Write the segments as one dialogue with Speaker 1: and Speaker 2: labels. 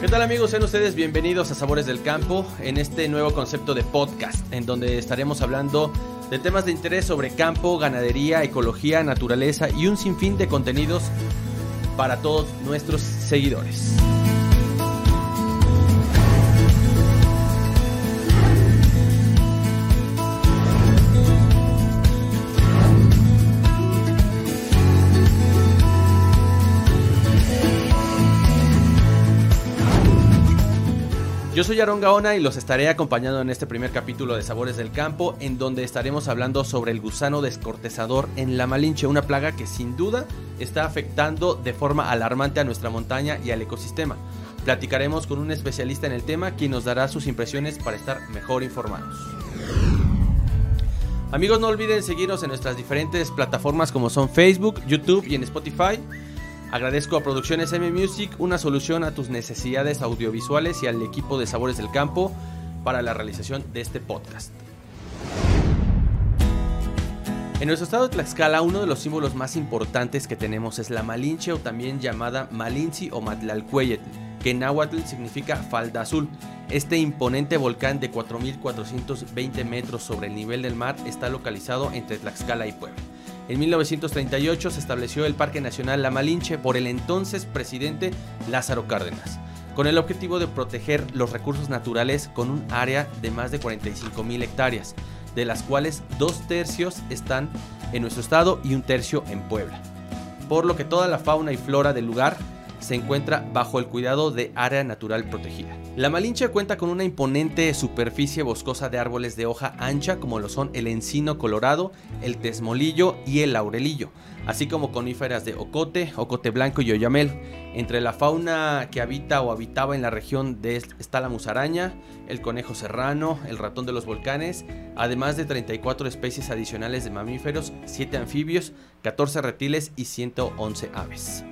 Speaker 1: ¿Qué tal amigos? Sean ustedes bienvenidos a Sabores del Campo en este nuevo concepto de podcast en donde estaremos hablando de temas de interés sobre campo, ganadería, ecología, naturaleza y un sinfín de contenidos para todos nuestros seguidores. Yo soy Aaron Gaona y los estaré acompañando en este primer capítulo de Sabores del Campo, en donde estaremos hablando sobre el gusano descortezador en la Malinche, una plaga que sin duda está afectando de forma alarmante a nuestra montaña y al ecosistema. Platicaremos con un especialista en el tema, quien nos dará sus impresiones para estar mejor informados. Amigos, no olviden seguirnos en nuestras diferentes plataformas como son Facebook, YouTube y en Spotify. Agradezco a Producciones M Music una solución a tus necesidades audiovisuales y al equipo de Sabores del Campo para la realización de este podcast. En nuestro estado de Tlaxcala, uno de los símbolos más importantes que tenemos es la Malinche o también llamada Malinchi o Matlalcueyetl, que en náhuatl significa falda azul. Este imponente volcán de 4.420 metros sobre el nivel del mar está localizado entre Tlaxcala y Puebla. En 1938 se estableció el Parque Nacional La Malinche por el entonces presidente Lázaro Cárdenas, con el objetivo de proteger los recursos naturales con un área de más de 45 mil hectáreas, de las cuales dos tercios están en nuestro estado y un tercio en Puebla. Por lo que toda la fauna y flora del lugar se encuentra bajo el cuidado de área natural protegida. La Malinche cuenta con una imponente superficie boscosa de árboles de hoja ancha como lo son el encino colorado, el tesmolillo y el laurelillo, así como coníferas de ocote, ocote blanco y oyamel. Entre la fauna que habita o habitaba en la región de está la musaraña, el conejo serrano, el ratón de los volcanes, además de 34 especies adicionales de mamíferos, 7 anfibios, 14 reptiles y 111 aves.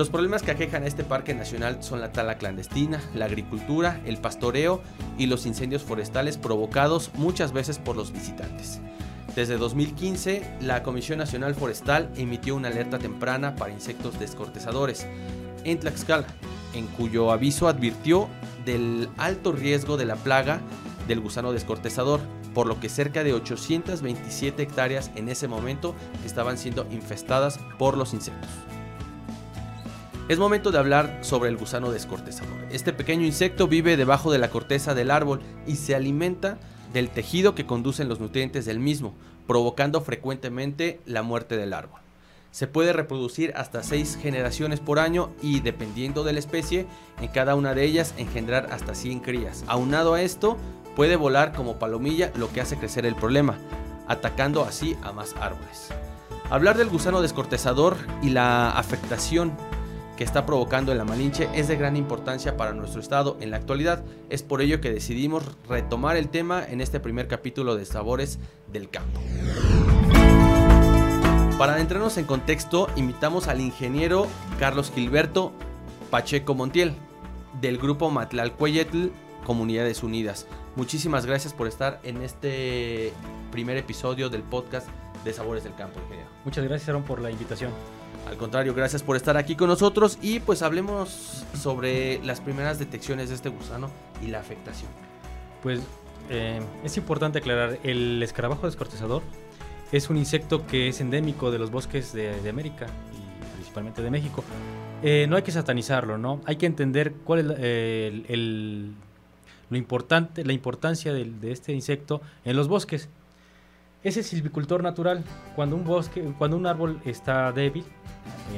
Speaker 1: Los problemas que aquejan a este parque nacional son la tala clandestina, la agricultura, el pastoreo y los incendios forestales provocados muchas veces por los visitantes. Desde 2015, la Comisión Nacional Forestal emitió una alerta temprana para insectos descortezadores en Tlaxcala, en cuyo aviso advirtió del alto riesgo de la plaga del gusano descortezador, por lo que cerca de 827 hectáreas en ese momento estaban siendo infestadas por los insectos. Es momento de hablar sobre el gusano descortezador. Este pequeño insecto vive debajo de la corteza del árbol y se alimenta del tejido que conducen los nutrientes del mismo, provocando frecuentemente la muerte del árbol. Se puede reproducir hasta 6 generaciones por año y dependiendo de la especie, en cada una de ellas engendrar hasta 100 crías. Aunado a esto, puede volar como palomilla, lo que hace crecer el problema, atacando así a más árboles. Hablar del gusano descortezador y la afectación que está provocando la Malinche es de gran importancia para nuestro estado en la actualidad. Es por ello que decidimos retomar el tema en este primer capítulo de Sabores del Campo. Para adentrarnos en contexto, invitamos al ingeniero Carlos Gilberto Pacheco Montiel, del grupo Matlalcueyetl Comunidades Unidas. Muchísimas gracias por estar en este primer episodio del podcast de Sabores del Campo, ingeniero.
Speaker 2: Muchas gracias, Aaron, por la invitación.
Speaker 1: Al contrario, gracias por estar aquí con nosotros y pues hablemos sobre las primeras detecciones de este gusano y la afectación.
Speaker 2: Pues eh, es importante aclarar, el escarabajo descortezador es un insecto que es endémico de los bosques de, América y principalmente de México. Eh, no hay que satanizarlo, ¿no? Hay que entender cuál es el, lo importante, la importancia de este insecto en los bosques. Ese silvicultor natural, cuando un bosque, cuando un árbol está débil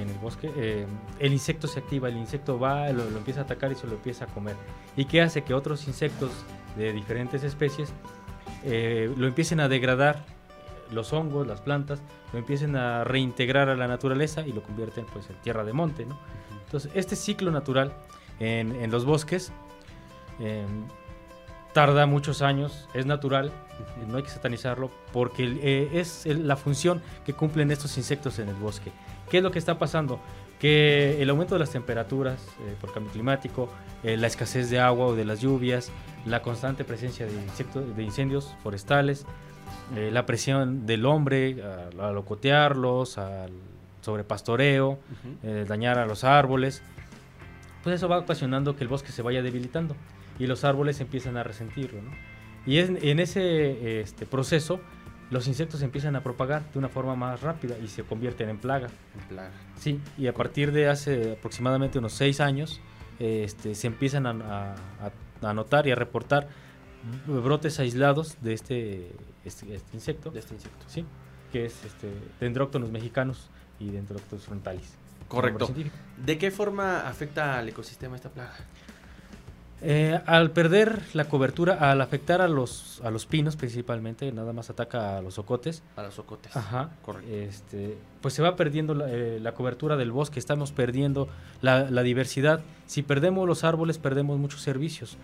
Speaker 2: en el bosque, eh, el insecto se activa, el insecto va, lo, empieza a atacar y se lo empieza a comer. ¿Y qué hace? Que otros insectos de diferentes especies eh, lo empiecen a degradar, los hongos, las plantas, lo empiecen a reintegrar a la naturaleza y lo convierten pues, en tierra de monte. ¿no? Entonces, este ciclo natural en, en los bosques eh, tarda muchos años, es natural, no hay que satanizarlo, porque eh, es la función que cumplen estos insectos en el bosque. ¿Qué es lo que está pasando? Que el aumento de las temperaturas eh, por cambio climático, eh, la escasez de agua o de las lluvias, la constante presencia de, insectos, de incendios forestales, eh, la presión del hombre al, al ocotearlos, al sobrepastoreo, eh, dañar a los árboles, pues eso va ocasionando que el bosque se vaya debilitando y los árboles empiezan a resentirlo. ¿no? Y es, en ese este, proceso los insectos empiezan a propagar de una forma más rápida y se convierten en plaga.
Speaker 1: En plaga.
Speaker 2: Sí, y a partir de hace aproximadamente unos seis años este, se empiezan a, a, notar y a reportar brotes aislados de este, este, este, insecto.
Speaker 1: De este insecto.
Speaker 2: Sí, que es este, Dendróctonos mexicanos y Dendróctonos frontalis.
Speaker 1: Correcto. ¿De qué forma afecta al ecosistema esta plaga?
Speaker 2: Eh, al perder la cobertura, al afectar a los, a los pinos principalmente, nada más ataca a los ocotes.
Speaker 1: A los ocotes.
Speaker 2: Ajá. Correcto. Este, pues se va perdiendo la, eh, cobertura del bosque, estamos perdiendo la, diversidad. Si perdemos los árboles, perdemos muchos servicios.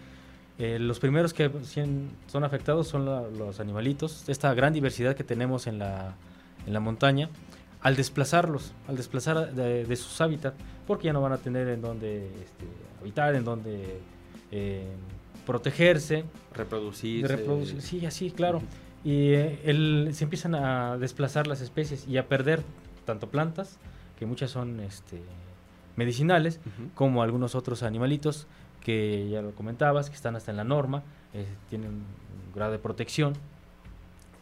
Speaker 2: Eh, los primeros que son afectados son los animalitos, esta gran diversidad que tenemos en la, en la montaña, al desplazarlos, al desplazar de, sus hábitats, porque ya no van a tener en dónde este, habitar, en dónde eh, protegerse.
Speaker 1: Reproducirse.
Speaker 2: sí, así, claro. Y eh, se empiezan a desplazar las especies y a perder tanto plantas, que muchas son este, medicinales, como algunos otros animalitos que ya lo comentabas, que están hasta en la norma, eh, tienen un grado de protección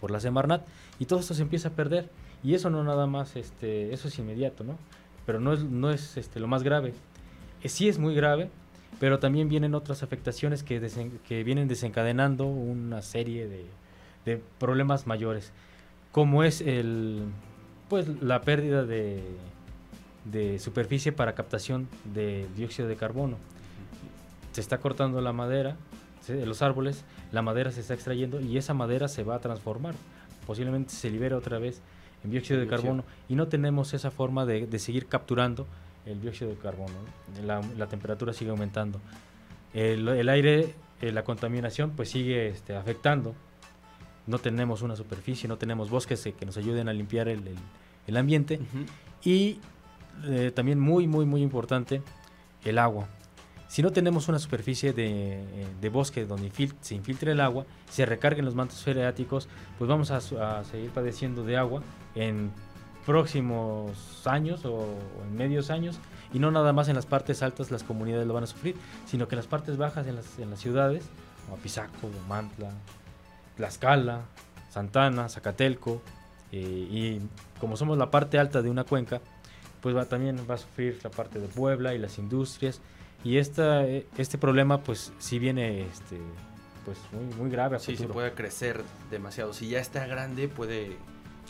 Speaker 2: por la Semarnat, y todo esto se empieza a perder. Y eso no nada más, este, eso es inmediato, ¿no? Pero no es, no es este, lo más grave. sí es muy grave, pero también vienen otras afectaciones que, que vienen desencadenando una serie de, de, problemas mayores, como es el, pues, la pérdida de, de superficie para captación de dióxido de carbono. Se está cortando la madera, de los árboles, la madera se está extrayendo y esa madera se va a transformar. Posiblemente se libera otra vez en dióxido de carbono y no tenemos esa forma de, de seguir capturando el dióxido de carbono, la, temperatura sigue aumentando. El, aire, eh, la contaminación, pues sigue este, afectando. No tenemos una superficie, no tenemos bosques eh, que nos ayuden a limpiar el, ambiente. Y eh, también muy, muy, muy importante, el agua. Si no tenemos una superficie de, bosque donde se infiltre el agua, se recarguen los mantos freáticos, pues vamos a, a seguir padeciendo de agua en próximos años o, en medios años y no nada más en las partes altas las comunidades lo van a sufrir, sino que en las partes bajas en las, en las ciudades, como Pisaco, Mantla, Tlaxcala, Santana, Zacatelco, eh, y como somos la parte alta de una cuenca, pues va, también va a sufrir la parte de Puebla y las industrias, y esta, este problema pues si viene este, pues muy, muy grave a
Speaker 1: sí, se puede crecer demasiado, si ya está grande puede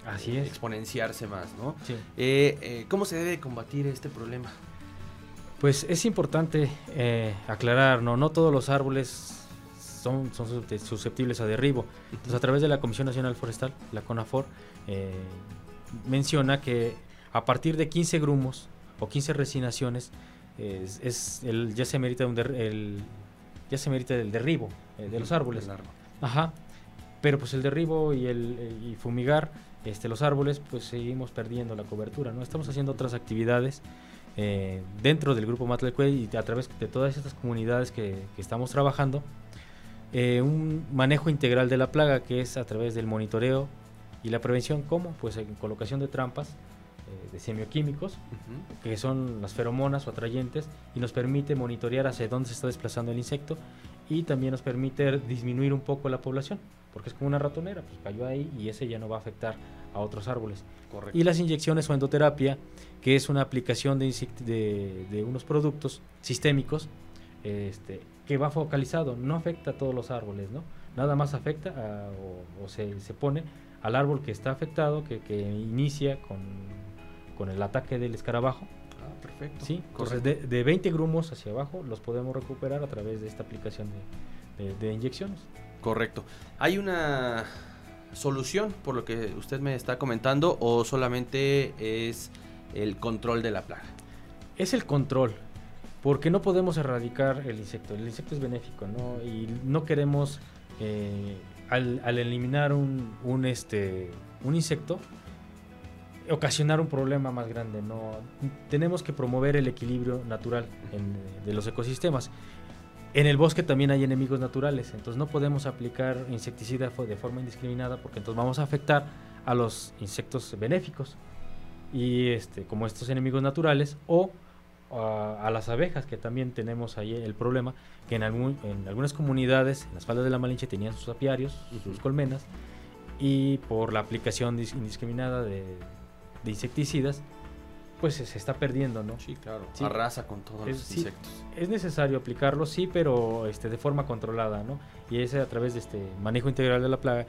Speaker 2: Así es.
Speaker 1: exponenciarse más, ¿no? Eh, eh, ¿Cómo se debe combatir este problema?
Speaker 2: Pues es importante eh, aclarar, ¿no? No todos los árboles son, son susceptibles a derribo. Entonces, a través de la Comisión Nacional Forestal, la CONAFOR, menciona que a partir de 15 grumos o 15 resinaciones, es, el, ya se merita un el, ya se merita el derribo de los árboles. Ajá. Pero pues el derribo y el y fumigar este, los árboles, pues seguimos perdiendo la cobertura, ¿no? Estamos haciendo otras actividades eh, dentro del grupo Matlalcue y a través de todas estas comunidades que, estamos trabajando, eh, un manejo integral de la plaga que es a través del monitoreo y la prevención, ¿cómo? Pues en colocación de trampas eh, de semioquímicos, que son las feromonas o atrayentes, y nos permite monitorear hacia dónde se está desplazando el insecto y también nos permite disminuir un poco la población, porque es como una ratonera, pues cayó ahí y ese ya no va a afectar a otros árboles. Y las inyecciones o endoterapia, que es una aplicación de, de, unos productos sistémicos este, que va focalizado, no afecta a todos los árboles, ¿no? Nada más afecta o, se, se, pone al árbol que está afectado, que, que inicia con, con, el ataque del escarabajo.
Speaker 1: Ah, perfecto.
Speaker 2: Sí, entonces de, de, 20 grumos hacia abajo los podemos recuperar a través de esta aplicación de, de inyecciones.
Speaker 1: Correcto. Hay una solución, por lo que usted me está comentando, o solamente es el control de la plaga?
Speaker 2: Es el control, porque no podemos erradicar el insecto. El insecto es benéfico, ¿no? Y no queremos, eh, al, eliminar un, este, un insecto, ocasionar un problema más grande. No tenemos que promover el equilibrio natural de los ecosistemas. En el bosque también hay enemigos naturales, entonces no podemos aplicar insecticida de forma indiscriminada porque entonces vamos a afectar a los insectos benéficos y este como estos enemigos naturales o a, las abejas que también tenemos ahí el problema que en, algún, en algunas comunidades en las faldas de la Malinche tenían sus apiarios, sus colmenas y por la aplicación indiscriminada de, de insecticidas pues se está perdiendo, ¿no?
Speaker 1: Sí, claro. Arrasa con todos los insectos.
Speaker 2: Es necesario aplicarlo, sí, pero este, de forma controlada, ¿no? Y es a través de este manejo integral de la plaga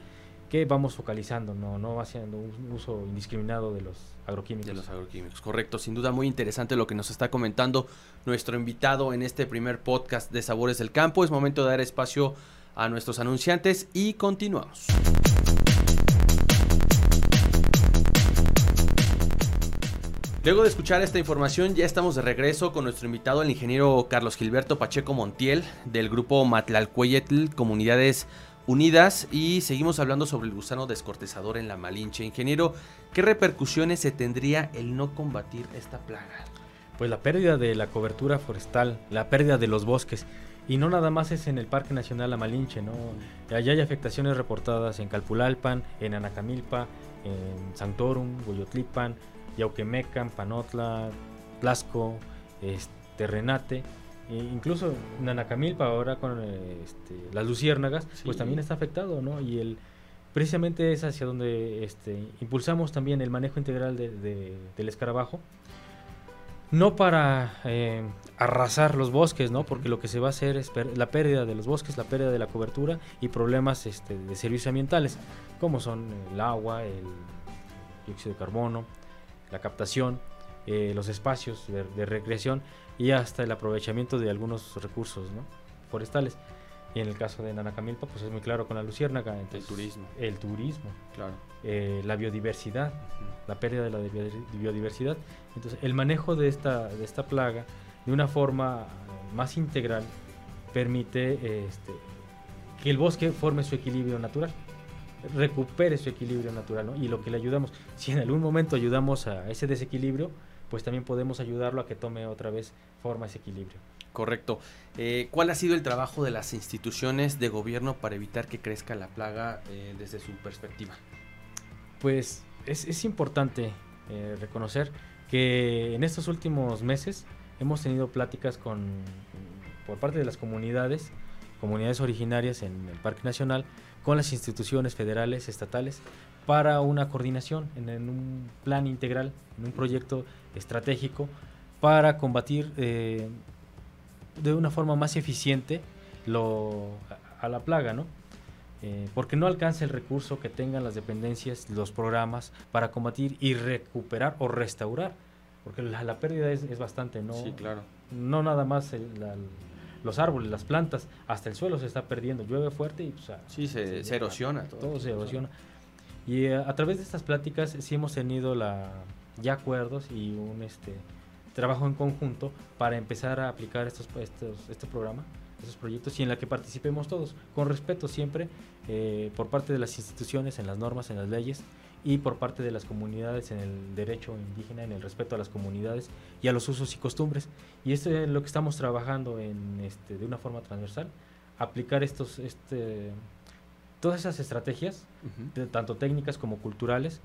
Speaker 2: que vamos focalizando, no, no haciendo un uso indiscriminado de los agroquímicos.
Speaker 1: De los agroquímicos, correcto. Sin duda muy interesante lo que nos está comentando nuestro invitado en este primer podcast de Sabores del Campo. Es momento de dar espacio a nuestros anunciantes y continuamos. Luego de escuchar esta información, ya estamos de regreso con nuestro invitado, el ingeniero Carlos Gilberto Pacheco Montiel, del grupo Matlalcueyetl Comunidades Unidas, y seguimos hablando sobre el gusano descortezador en la Malinche. Ingeniero, ¿qué repercusiones se tendría el no combatir esta plaga?
Speaker 2: Pues la pérdida de la cobertura forestal, la pérdida de los bosques. Y no nada más es en el Parque Nacional La Malinche, ¿no? Allá hay afectaciones reportadas en Calpulalpan, en Anacamilpa, en Santorum, Goyotlipan, Yauquemecan, Panotla, Tlasco, este, Renate, e incluso Nanacamilpa ahora con este, las luciérnagas, pues también está afectado, ¿no? Y el precisamente es hacia donde este, impulsamos también el manejo integral del escarabajo, no para eh, arrasar los bosques, ¿no? Porque lo que se va a hacer es la pérdida de los bosques, la pérdida de la cobertura y problemas este, de servicios ambientales, como son el agua, el dióxido de carbono, la captación, eh, los espacios de, recreación y hasta el aprovechamiento de algunos recursos forestales. Y en el caso de Nanacamilpa, pues es muy claro con la luciérnaga.
Speaker 1: el turismo.
Speaker 2: El turismo.
Speaker 1: Claro.
Speaker 2: Eh, la biodiversidad, la pérdida de la biodiversidad. Entonces, el manejo de esta, de esta plaga de una forma eh, más integral permite este, que el bosque forme su equilibrio natural recupere su equilibrio natural, Y lo que le ayudamos, si en algún momento ayudamos a ese desequilibrio, pues también podemos ayudarlo a que tome otra vez forma ese equilibrio.
Speaker 1: Correcto. Eh, ¿Cuál ha sido el trabajo de las instituciones de gobierno para evitar que crezca la plaga eh, desde su perspectiva?
Speaker 2: Pues es, importante eh, reconocer que en estos últimos meses hemos tenido pláticas con por parte de las comunidades, comunidades originarias en el Parque Nacional, con las instituciones federales, estatales, para una coordinación en, un plan integral, en un proyecto estratégico para combatir eh, de una forma más eficiente lo, a, la plaga, ¿no? Eh, porque no alcanza el recurso que tengan las dependencias, los programas para combatir y recuperar o restaurar, porque la, pérdida es, bastante, ¿no?
Speaker 1: Sí, claro.
Speaker 2: No nada más el, los árboles, las plantas, hasta el suelo se está perdiendo. Llueve fuerte y pues,
Speaker 1: sí, se, erosiona.
Speaker 2: Todo, se erosiona. Y eh, a través de estas pláticas sí hemos tenido la, ya acuerdos y un este, trabajo en conjunto para empezar a aplicar estos, estos, este programa, estos proyectos y en la que participemos todos, con respeto siempre eh, por parte de las instituciones, en las normas, en las leyes y por parte de las comunidades en el derecho indígena, en el respeto a las comunidades y a los usos y costumbres. Y esto es lo que estamos trabajando en, este, de una forma transversal, aplicar estos, este, todas esas estrategias, tanto técnicas como culturales,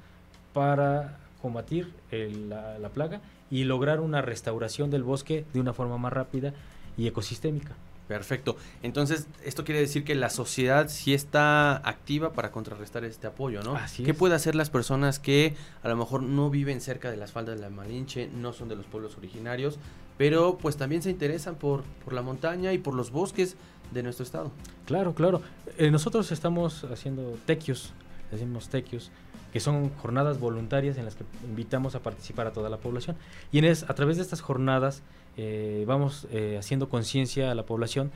Speaker 2: para combatir la, la plaga y lograr una restauración del bosque de una forma más rápida y ecosistémica.
Speaker 1: Perfecto. Entonces, esto quiere decir que la sociedad sí está activa para contrarrestar este apoyo, ¿no?
Speaker 2: Así
Speaker 1: ¿Qué puede hacer las personas que a lo mejor no viven cerca de las faldas de la Malinche, no son de los pueblos originarios, pero pues también se interesan por, por la montaña y por los bosques de nuestro estado?
Speaker 2: Claro, claro. Eh, nosotros estamos haciendo tequios, decimos tequios, que son jornadas voluntarias en las que invitamos a participar a toda la población. Y en es, a través de estas jornadas eh, vamos eh, haciendo conciencia a la población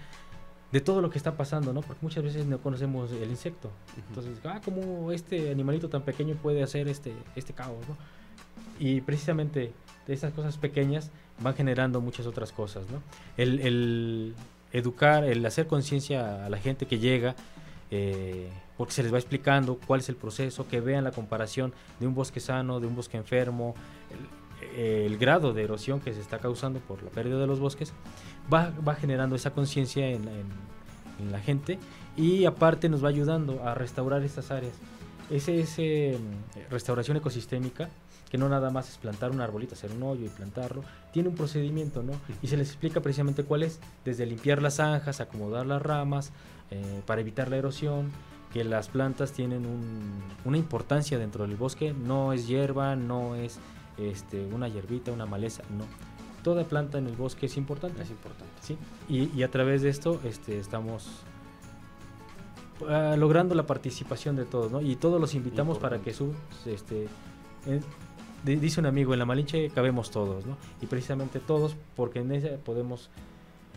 Speaker 2: de todo lo que está pasando, ¿no? Porque muchas veces no conocemos el insecto. Entonces, ah, ¿cómo este animalito tan pequeño puede hacer este, este caos, ¿no? Y precisamente de esas cosas pequeñas van generando muchas otras cosas, ¿no? El, el educar, el hacer conciencia a la gente que llega, eh, porque se les va explicando cuál es el proceso, que vean la comparación de un bosque sano, de un bosque enfermo, el grado de erosión que se está causando por la pérdida de los bosques va, va generando esa conciencia en, la gente y aparte nos va ayudando a restaurar estas áreas. Ese, ese mm, restauración ecosistémica que no nada más es plantar un arbolito, hacer un hoyo y plantarlo, tiene un procedimiento, ¿no? Y se les explica precisamente cuál es, desde limpiar las zanjas, acomodar las ramas, eh, para evitar la erosión, que las plantas tienen una importancia dentro del bosque, no es hierba, no es este, una hierbita, una maleza, no. Toda planta en el bosque es importante.
Speaker 1: Es importante.
Speaker 2: Sí. Y, a través de esto este, estamos ah, logrando la participación de todos, ¿no? Y todos los invitamos para que su, este, dice un amigo, en la Malinche cabemos todos, ¿no? Y precisamente todos, porque en ella podemos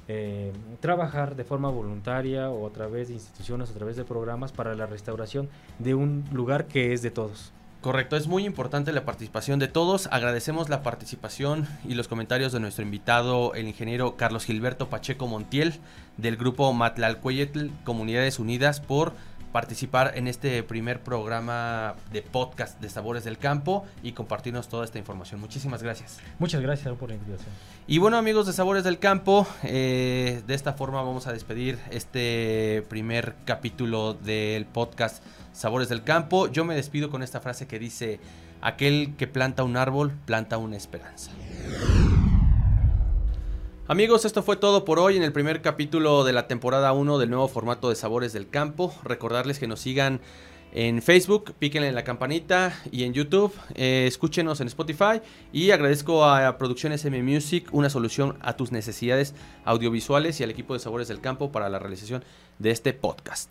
Speaker 2: eh, trabajar de forma voluntaria o a través de instituciones, a través de programas para la restauración de un lugar que es de todos.
Speaker 1: Correcto, es muy importante la participación de todos. Agradecemos la participación y los comentarios de nuestro invitado, el ingeniero Carlos Gilberto Pacheco Montiel, del grupo Matlalcueyetl Comunidades Unidas, por participar en este primer programa de podcast de Sabores del Campo y compartirnos toda esta información. Muchísimas gracias.
Speaker 2: Muchas gracias por la invitación.
Speaker 1: Y bueno amigos de Sabores del Campo, eh, de esta forma vamos a despedir este primer capítulo del podcast Sabores del Campo. Yo me despido con esta frase que dice, aquel que planta un árbol, planta una esperanza. Amigos, esto fue todo por hoy en el primer capítulo de la temporada 1 del nuevo formato de Sabores del Campo. Recordarles que nos sigan en Facebook, píquenle en la campanita y en YouTube, eh, escúchenos en Spotify y agradezco a Producciones M Music una solución a tus necesidades audiovisuales y al equipo de Sabores del Campo para la realización de este podcast.